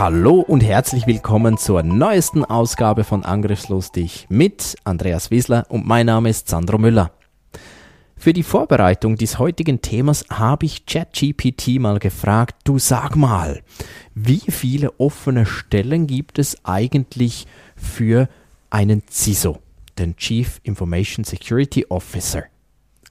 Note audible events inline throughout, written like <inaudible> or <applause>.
Hallo und herzlich willkommen zur neuesten Ausgabe von Angriffslustig mit Andreas Wiesler und mein Name ist Sandro Müller. Für die Vorbereitung des heutigen Themas habe ich ChatGPT mal gefragt, du sag mal, wie viele offene Stellen gibt es eigentlich für einen CISO, den Chief Information Security Officer?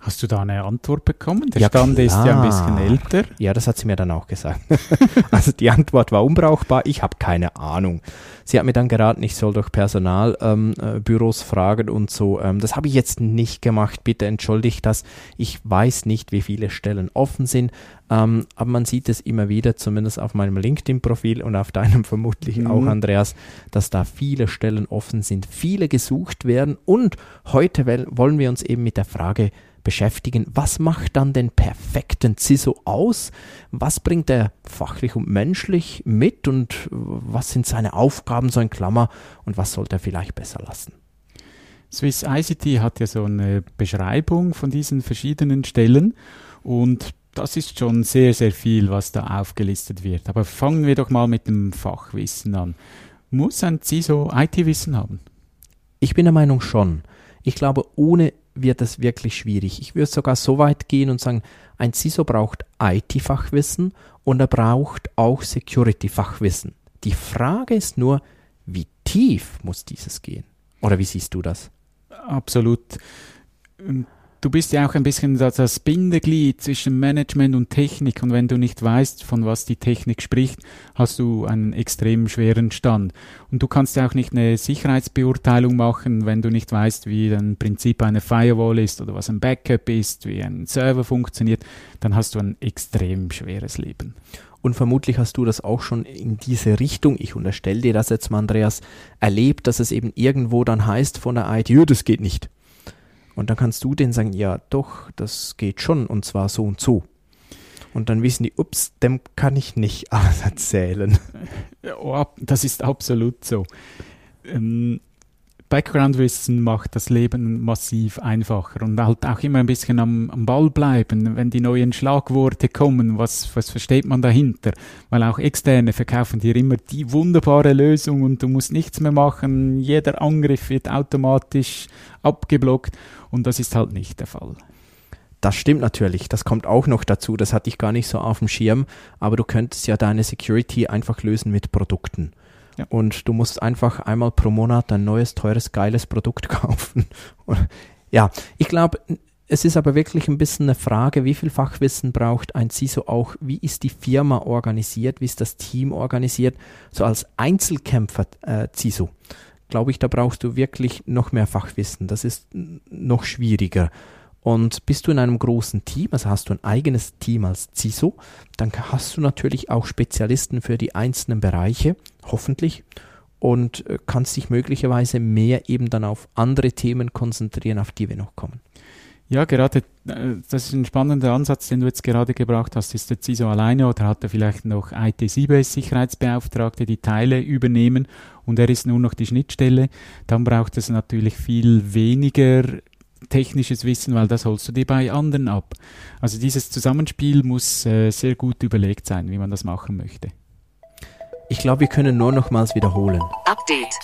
Hast du da eine Antwort bekommen? Der ja, Stand klar. ist ja ein bisschen älter. Ja, das hat sie mir dann auch gesagt. <laughs> also die Antwort war unbrauchbar. Ich habe keine Ahnung. Sie hat mir dann geraten, ich soll doch Personalbüros ähm, äh, fragen und so. Ähm, das habe ich jetzt nicht gemacht. Bitte entschuldigt das. Ich weiß nicht, wie viele Stellen offen sind. Ähm, aber man sieht es immer wieder, zumindest auf meinem LinkedIn-Profil und auf deinem <laughs> vermutlich mhm. auch, Andreas, dass da viele Stellen offen sind, viele gesucht werden. Und heute wollen wir uns eben mit der Frage beschäftigen. Was macht dann den perfekten CISO aus? Was bringt er fachlich und menschlich mit und was sind seine Aufgaben so in Klammer und was sollte er vielleicht besser lassen? Swiss ICT hat ja so eine Beschreibung von diesen verschiedenen Stellen und das ist schon sehr, sehr viel, was da aufgelistet wird. Aber fangen wir doch mal mit dem Fachwissen an. Muss ein CISO IT-Wissen haben? Ich bin der Meinung schon. Ich glaube, ohne wird es wirklich schwierig. Ich würde sogar so weit gehen und sagen, ein CISO braucht IT-Fachwissen und er braucht auch Security-Fachwissen. Die Frage ist nur, wie tief muss dieses gehen? Oder wie siehst du das? Absolut du bist ja auch ein bisschen das Bindeglied zwischen Management und Technik und wenn du nicht weißt, von was die Technik spricht, hast du einen extrem schweren Stand. Und du kannst ja auch nicht eine Sicherheitsbeurteilung machen, wenn du nicht weißt, wie ein Prinzip einer Firewall ist oder was ein Backup ist, wie ein Server funktioniert, dann hast du ein extrem schweres Leben. Und vermutlich hast du das auch schon in diese Richtung, ich unterstelle dir das jetzt mal, Andreas, erlebt, dass es eben irgendwo dann heißt von der IT, das geht nicht. Und dann kannst du denen sagen, ja doch, das geht schon und zwar so und so. Und dann wissen die, ups, dem kann ich nicht <laughs> alles erzählen. Oh, das ist absolut so. Ähm, Background-Wissen macht das Leben massiv einfacher und halt auch immer ein bisschen am, am, Ball bleiben, wenn die neuen Schlagworte kommen, was, was versteht man dahinter? Weil auch Externe verkaufen dir immer die wunderbare Lösung und du musst nichts mehr machen, jeder Angriff wird automatisch abgeblockt und das ist halt nicht der Fall. Das stimmt natürlich, das kommt auch noch dazu, das hatte ich gar nicht so auf dem Schirm, aber du könntest ja deine Security einfach lösen mit Produkten. Ja. Und du musst einfach einmal pro Monat ein neues, teures, geiles Produkt <laughs> kaufen. ja, ich glaube, es ist aber wirklich ein bisschen eine Frage, wie viel Fachwissen braucht ein CISO auch, wie ist die Firma organisiert, wie ist das Team organisiert, so als Einzelkämpfer äh, CISO. Glaube ich, da brauchst du wirklich noch mehr Fachwissen. Das ist noch schwieriger. Und bist du in einem großen Team, also hast du ein eigenes Team als CISO, dann hast du natürlich auch Spezialisten für die einzelnen Bereiche, hoffentlich, und äh, kannst dich möglicherweise mehr eben dann auf andere Themen konzentrieren, auf die wir noch kommen. Ja, gerade, äh, das ist ein spannender Ansatz, den du jetzt gerade gebracht hast. Ist der CISO alleine oder hat er vielleicht noch IT-CBS-Sicherheitsbeauftragte, die Teile übernehmen und er ist nur noch die Schnittstelle? Dann braucht es natürlich viel weniger technisches Wissen, weil das holst du dir bei anderen ab. Also dieses Zusammenspiel muss äh, sehr gut überlegt sein, wie man das machen möchte. Ich glaube, wir können nur nochmals wiederholen. Update.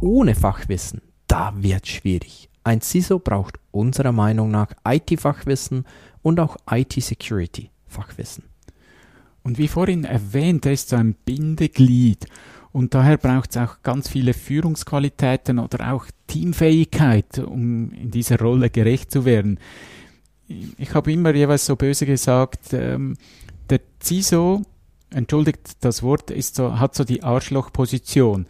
Ohne Fachwissen, da wird schwierig. Ein CISO braucht unserer Meinung nach IT-Fachwissen und auch IT-Security-Fachwissen. Und wie vorhin erwähnt, er ist so ein Bindeglied und daher braucht es auch ganz viele Führungsqualitäten oder auch Teamfähigkeit, um in dieser Rolle gerecht zu werden. Ich habe immer jeweils so böse gesagt, ähm, der CISO entschuldigt das Wort, ist so, hat so die Arschlochposition.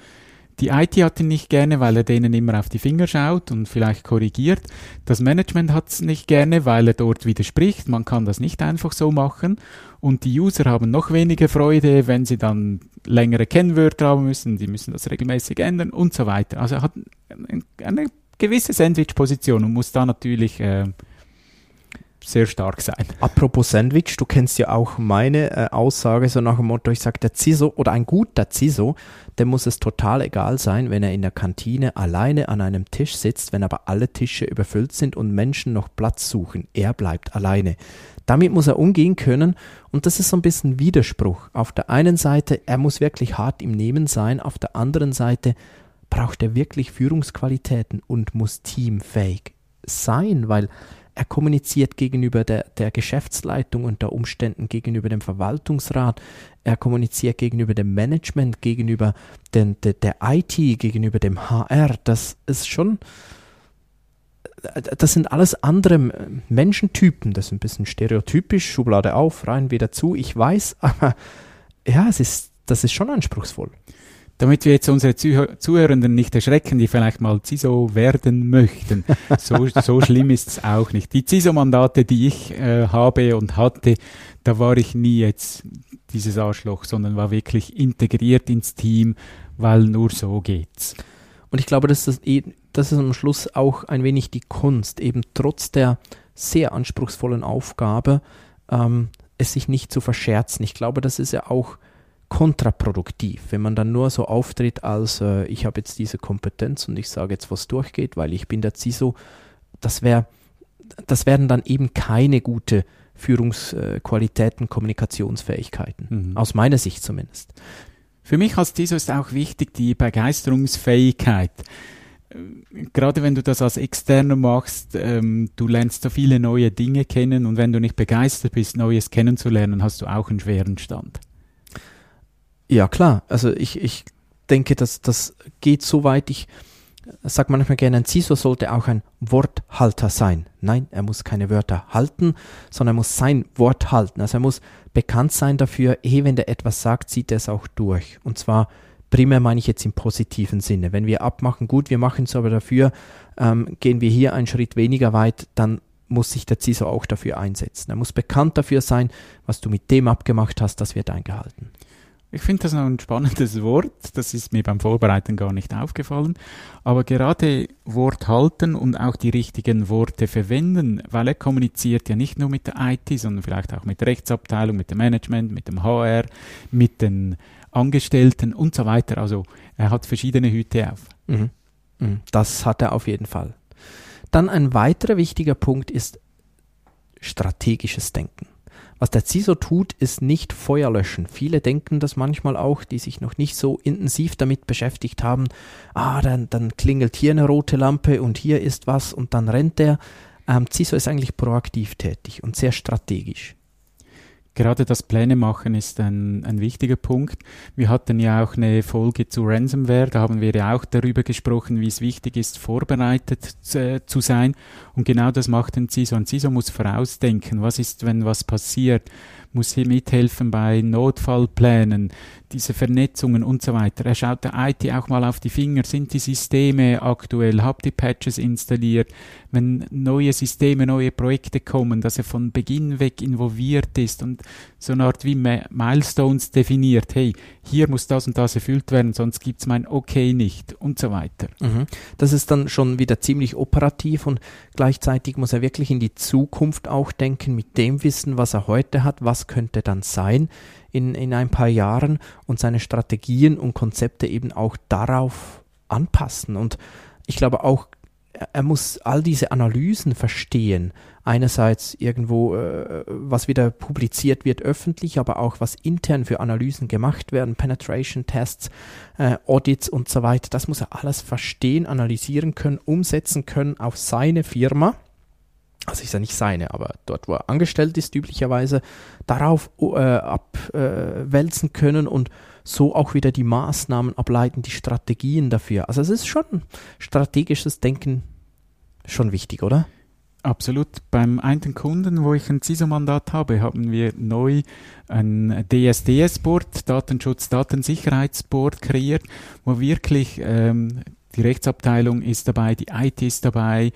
Die IT hat ihn nicht gerne, weil er denen immer auf die Finger schaut und vielleicht korrigiert. Das Management hat es nicht gerne, weil er dort widerspricht. Man kann das nicht einfach so machen. Und die User haben noch weniger Freude, wenn sie dann längere Kennwörter haben müssen. Die müssen das regelmäßig ändern und so weiter. Also er hat eine gewisse Sandwich-Position und muss da natürlich äh, sehr stark sein. Apropos Sandwich, du kennst ja auch meine äh, Aussage so nach dem Motto, ich sage, der CISO oder ein guter CISO, dem muss es total egal sein, wenn er in der Kantine alleine an einem Tisch sitzt, wenn aber alle Tische überfüllt sind und Menschen noch Platz suchen. Er bleibt alleine. Damit muss er umgehen können und das ist so ein bisschen Widerspruch. Auf der einen Seite, er muss wirklich hart im Nehmen sein, auf der anderen Seite braucht er wirklich Führungsqualitäten und muss teamfähig sein, weil er kommuniziert gegenüber der, der Geschäftsleitung unter Umständen gegenüber dem Verwaltungsrat. Er kommuniziert gegenüber dem Management, gegenüber den, der, der IT, gegenüber dem HR. Das ist schon, das sind alles andere Menschentypen. Das ist ein bisschen stereotypisch, Schublade auf, rein, wieder zu. Ich weiß, aber ja, es ist, das ist schon anspruchsvoll damit wir jetzt unsere Zuhörenden nicht erschrecken, die vielleicht mal CISO werden möchten. <laughs> So, so schlimm ist es auch nicht. Die CISO-Mandate, die ich äh, habe und hatte, da war ich nie jetzt dieses Arschloch, sondern war wirklich integriert ins Team, weil nur so geht's. Und ich glaube, dass das, eh, das ist am Schluss auch ein wenig die Kunst, eben trotz der sehr anspruchsvollen Aufgabe, ähm, es sich nicht zu verscherzen. Ich glaube, das ist ja auch kontraproduktiv, wenn man dann nur so auftritt, als äh, ich habe jetzt diese Kompetenz und ich sage jetzt, was durchgeht, weil ich bin der CISO. Das wäre, das werden dann eben keine gute Führungsqualitäten, Kommunikationsfähigkeiten, mhm. aus meiner Sicht zumindest. Für mich als CISO ist auch wichtig die Begeisterungsfähigkeit gerade wenn du das als Externer machst, ähm, du lernst so viele neue Dinge kennen und wenn du nicht begeistert bist, Neues kennenzulernen, hast du auch einen schweren Stand. Ja, klar. Also ich, ich denke, dass das geht so weit. Ich sage manchmal gerne, ein CISO sollte auch ein Worthalter sein. Nein, er muss keine Wörter halten, sondern er muss sein Wort halten. Also er muss bekannt sein dafür, eh, wenn der etwas sagt, zieht er es auch durch. Und zwar primär meine ich jetzt im positiven Sinne. Wenn wir abmachen, gut, wir machen es aber dafür, ähm, gehen wir hier einen Schritt weniger weit, dann muss sich der CISO auch dafür einsetzen. Er muss bekannt dafür sein, was du mit dem abgemacht hast, das wird eingehalten. Ich finde das noch ein spannendes <laughs> Wort. Das ist mir beim Vorbereiten gar nicht aufgefallen. Aber gerade Wort halten und auch die richtigen Worte verwenden, weil er kommuniziert ja nicht nur mit der IT, sondern vielleicht auch mit der Rechtsabteilung, mit dem Management, mit dem HR, mit den Angestellten und so weiter. Also er hat verschiedene Hüte auf. Mhm. mhm. Das hat er auf jeden Fall. Dann ein weiterer wichtiger Punkt ist strategisches Denken. Was der CISO tut, ist nicht Feuer löschen. Viele denken das manchmal auch, die sich noch nicht so intensiv damit beschäftigt haben. Ah, dann, dann klingelt hier eine rote Lampe und hier ist was und dann rennt der. Ähm, CISO ist eigentlich proaktiv tätig und sehr strategisch. Gerade das Pläne machen ist ein, ein wichtiger Punkt. Wir hatten ja auch eine Folge zu Ransomware, da haben wir ja auch darüber gesprochen, wie es wichtig ist, vorbereitet zu, äh, zu sein. Und genau das macht ein CISO. Ein CISO muss vorausdenken, was ist, wenn was passiert, muss hier mithelfen bei Notfallplänen, diese Vernetzungen und so weiter. Er schaut der IT auch mal auf die Finger, sind die Systeme aktuell, habt ihr Patches installiert, wenn neue Systeme, neue Projekte kommen, dass er von Beginn weg involviert ist und so eine Art wie Milestones definiert, hey, hier muss das und das erfüllt werden, sonst gibt es mein Okay nicht und so weiter. Mhm. Das ist dann schon wieder ziemlich operativ und gleichzeitig muss er wirklich in die Zukunft auch denken mit dem Wissen, was er heute hat, was könnte dann sein in, in ein paar Jahren und seine Strategien und Konzepte eben auch darauf anpassen. Und ich glaube auch, er muss all diese Analysen verstehen. Einerseits irgendwo, äh, was wieder publiziert wird öffentlich, aber auch was intern für Analysen gemacht werden, Penetration Tests, äh, Audits und so weiter. Das muss er alles verstehen, analysieren können, umsetzen können auf seine Firma also ist ja nicht seine, aber dort, wo er angestellt ist, üblicherweise, darauf äh, abwälzen äh, können und so auch wieder die Maßnahmen ableiten, die Strategien dafür. Also es ist schon strategisches Denken schon wichtig, oder? Absolut. Beim einen Kunden, wo ich ein CISO-Mandat habe, haben wir neu ein DSDS-Board, Datenschutz, Datensicherheitsboard kreiert, wo wirklich ähm, die Rechtsabteilung ist dabei, die IT ist dabei,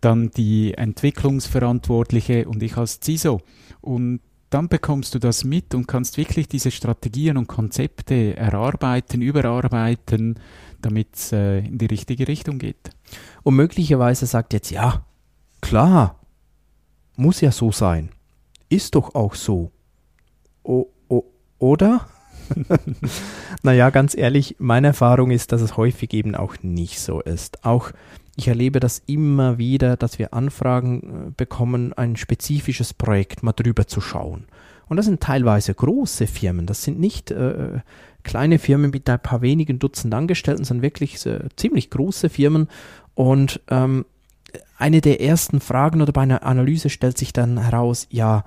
dann die Entwicklungsverantwortliche und ich als CISO. Und dann bekommst du das mit und kannst wirklich diese Strategien und Konzepte erarbeiten, überarbeiten, damit es äh, in die richtige Richtung geht. Und möglicherweise sagt jetzt, ja, klar, muss ja so sein. Ist doch auch so. O, oder? <laughs> naja, ganz ehrlich, meine Erfahrung ist, dass es häufig eben auch nicht so ist. Auch ich erlebe das immer wieder, dass wir Anfragen äh, bekommen, ein spezifisches Projekt mal drüber zu schauen. Und das sind teilweise große Firmen. Das sind nicht äh, kleine Firmen mit ein paar wenigen Dutzend Angestellten, sondern wirklich äh, ziemlich große Firmen. Und ähm, eine der ersten Fragen oder bei einer Analyse stellt sich dann heraus, ja,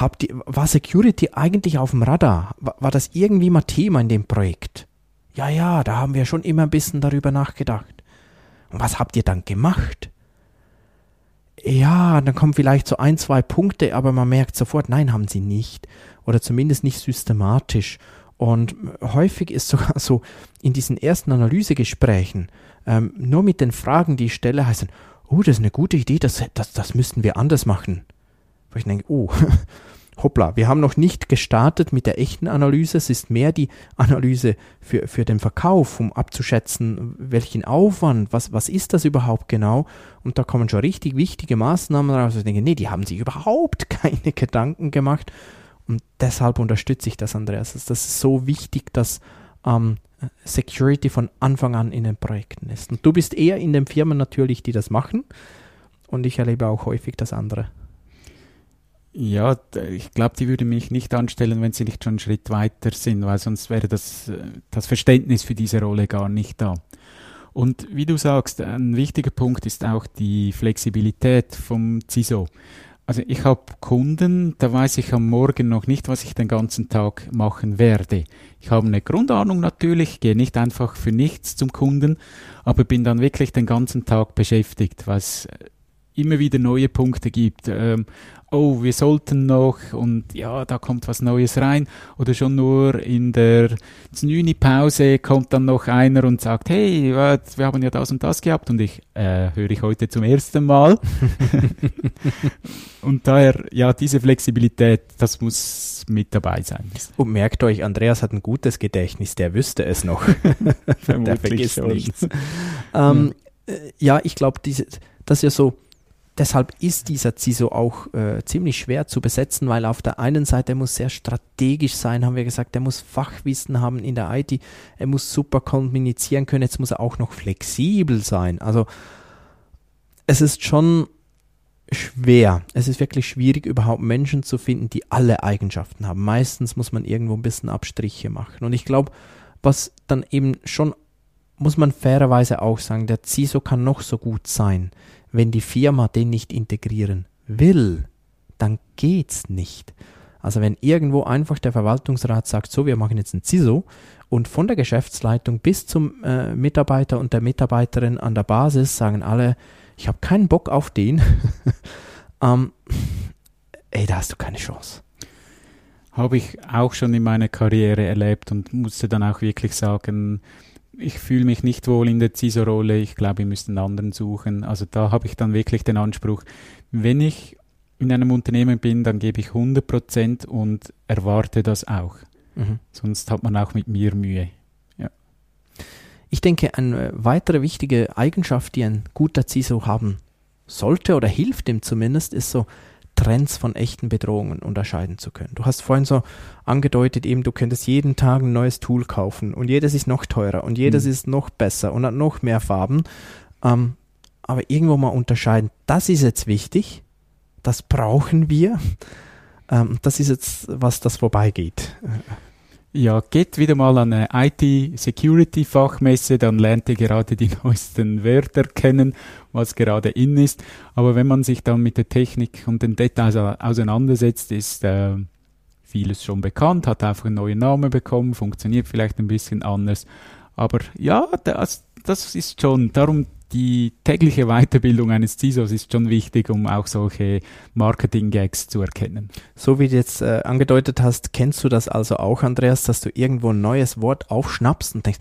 habt ihr, war Security eigentlich auf dem Radar? War, war das irgendwie mal Thema in dem Projekt? Ja, ja, da haben wir schon immer ein bisschen darüber nachgedacht. Und was habt ihr dann gemacht? Ja, dann kommen vielleicht so ein, zwei Punkte, aber man merkt sofort, nein, haben sie nicht. Oder zumindest nicht systematisch. Und häufig ist sogar so in diesen ersten Analysegesprächen, ähm, nur mit den Fragen, die ich stelle, heißen, oh, das ist eine gute Idee, das, das, das müssten wir anders machen. Wo ich denke, oh, <laughs> hoppla, wir haben noch nicht gestartet mit der echten Analyse. Es ist mehr die Analyse für, für den Verkauf, um abzuschätzen, welchen Aufwand, was, was ist das überhaupt genau. Und da kommen schon richtig wichtige Maßnahmen raus. Ich denke, nee, die haben sich überhaupt <laughs> keine Gedanken gemacht. Und deshalb unterstütze ich das, Andreas. Das ist so wichtig, dass ähm, Security von Anfang an in den Projekten ist. Und du bist eher in den Firmen natürlich, die das machen. Und ich erlebe auch häufig das andere. Ja, ich glaube, die würde mich nicht anstellen, wenn sie nicht schon einen Schritt weiter sind, weil sonst wäre das, äh, das Verständnis für diese Rolle gar nicht da. Und wie du sagst, ein wichtiger Punkt ist auch die Flexibilität vom CISO. Also ich habe Kunden, da weiß ich am Morgen noch nicht, was ich den ganzen Tag machen werde. Ich habe eine Grundahnung natürlich, gehe nicht einfach für nichts zum Kunden, aber bin dann wirklich den ganzen Tag beschäftigt, es immer wieder neue Punkte gibt. Ähm, oh, wir sollten noch und ja, da kommt was Neues rein. Oder schon nur in der Znüni-Pause kommt dann noch einer und sagt, hey, wir haben ja das und das gehabt und ich äh, höre ich heute zum ersten Mal. <laughs> und daher, ja, diese Flexibilität, das muss mit dabei sein. Und merkt euch, Andreas hat ein gutes Gedächtnis, der wüsste es noch. <laughs> der vergisst schon. nichts. ähm, hm. Ja, ich glaube, das ist ja so, deshalb ist dieser CISO auch äh, ziemlich schwer zu besetzen, weil auf der einen Seite er muss sehr strategisch sein, haben wir gesagt, er muss Fachwissen haben in der IT, er muss super kommunizieren können, jetzt muss er auch noch flexibel sein. Also es ist schon schwer. Es ist wirklich schwierig, überhaupt Menschen zu finden, die alle Eigenschaften haben. Meistens muss man irgendwo ein bisschen Abstriche machen. Und ich glaube, was dann eben schon, muss man fairerweise auch sagen, der CISO kann noch so gut sein wenn die Firma den nicht integrieren will, dann geht's nicht. Also wenn irgendwo einfach der Verwaltungsrat sagt, so, wir machen jetzt ein CISO und von der Geschäftsleitung bis zum äh, Mitarbeiter und der Mitarbeiterin an der Basis sagen alle, ich habe keinen Bock auf den, <laughs> ähm, ey, da hast du keine Chance. Habe ich auch schon in meiner Karriere erlebt und musste dann auch wirklich sagen, ich fühle mich nicht wohl in der CISO-Rolle, ich glaube, wir müssten einen anderen suchen. Also da habe ich dann wirklich den Anspruch, wenn ich in einem Unternehmen bin, dann gebe ich 100 Prozent und erwarte das auch. Mhm. Sonst hat man auch mit mir Mühe. Ja. Ich denke, eine weitere wichtige Eigenschaft, die ein guter CISO haben sollte oder hilft ihm zumindest, ist so Trends von echten Bedrohungen unterscheiden zu können. Du hast vorhin so angedeutet, eben du könntest jeden Tag ein neues Tool kaufen und jedes ist noch teurer und jedes mhm. ist noch besser und hat noch mehr Farben. Ähm, aber irgendwo mal unterscheiden, das ist jetzt wichtig, das brauchen wir. <laughs> Ähm, das ist jetzt was, das vorbeigeht. Ja, geht wieder mal an eine IT-Security-Fachmesse, dann lernt ihr gerade die <laughs> neuesten Wörter kennen, was gerade in ist. Aber wenn man sich dann mit der Technik und den Details auseinandersetzt, ist äh, vieles schon bekannt, hat einfach einen neuen Namen bekommen, funktioniert vielleicht ein bisschen anders. Aber ja, das, das ist schon, darum die tägliche Weiterbildung eines CISOs ist schon wichtig, um auch solche Marketing-Gags zu erkennen. So wie du jetzt äh, angedeutet hast, kennst du das also auch, Andreas, dass du irgendwo ein neues Wort aufschnappst und denkst,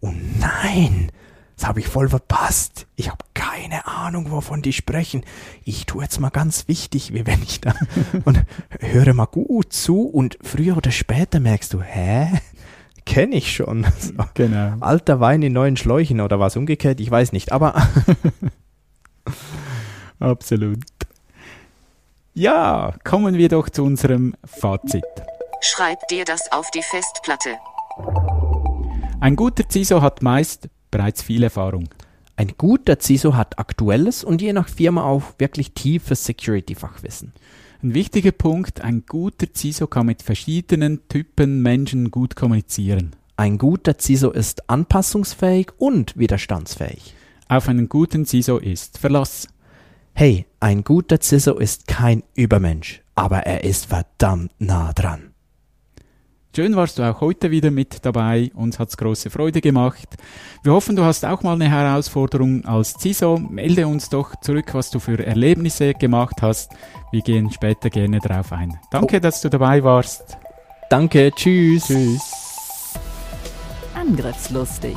oh nein, das habe ich voll verpasst. Ich habe keine Ahnung, wovon die sprechen. Ich tue jetzt mal ganz wichtig, wie wenn ich da <laughs> und höre mal gut zu und früher oder später merkst du, hä? Kenne ich schon. <laughs> So. Genau. Alter Wein in neuen Schläuchen oder was umgekehrt, ich weiß nicht, aber <laughs> absolut. Ja, kommen wir doch zu unserem Fazit. Schreib dir das auf die Festplatte. Ein guter CISO hat meist bereits viel Erfahrung. Ein guter CISO hat aktuelles und je nach Firma auch wirklich tiefes Security-Fachwissen. Ein wichtiger Punkt, ein guter CISO kann mit verschiedenen Typen Menschen gut kommunizieren. Ein guter CISO ist anpassungsfähig und widerstandsfähig. Auf einen guten CISO ist Verlass. Hey, ein guter CISO ist kein Übermensch, aber er ist verdammt nah dran. Schön warst du auch heute wieder mit dabei. Uns hat's große Freude gemacht. Wir hoffen, du hast auch mal eine Herausforderung als CISO. Melde uns doch zurück, was du für Erlebnisse gemacht hast. Wir gehen später gerne drauf ein. Danke, oh. dass du dabei warst. Danke, tschüss. Tschüss. Angriffslustig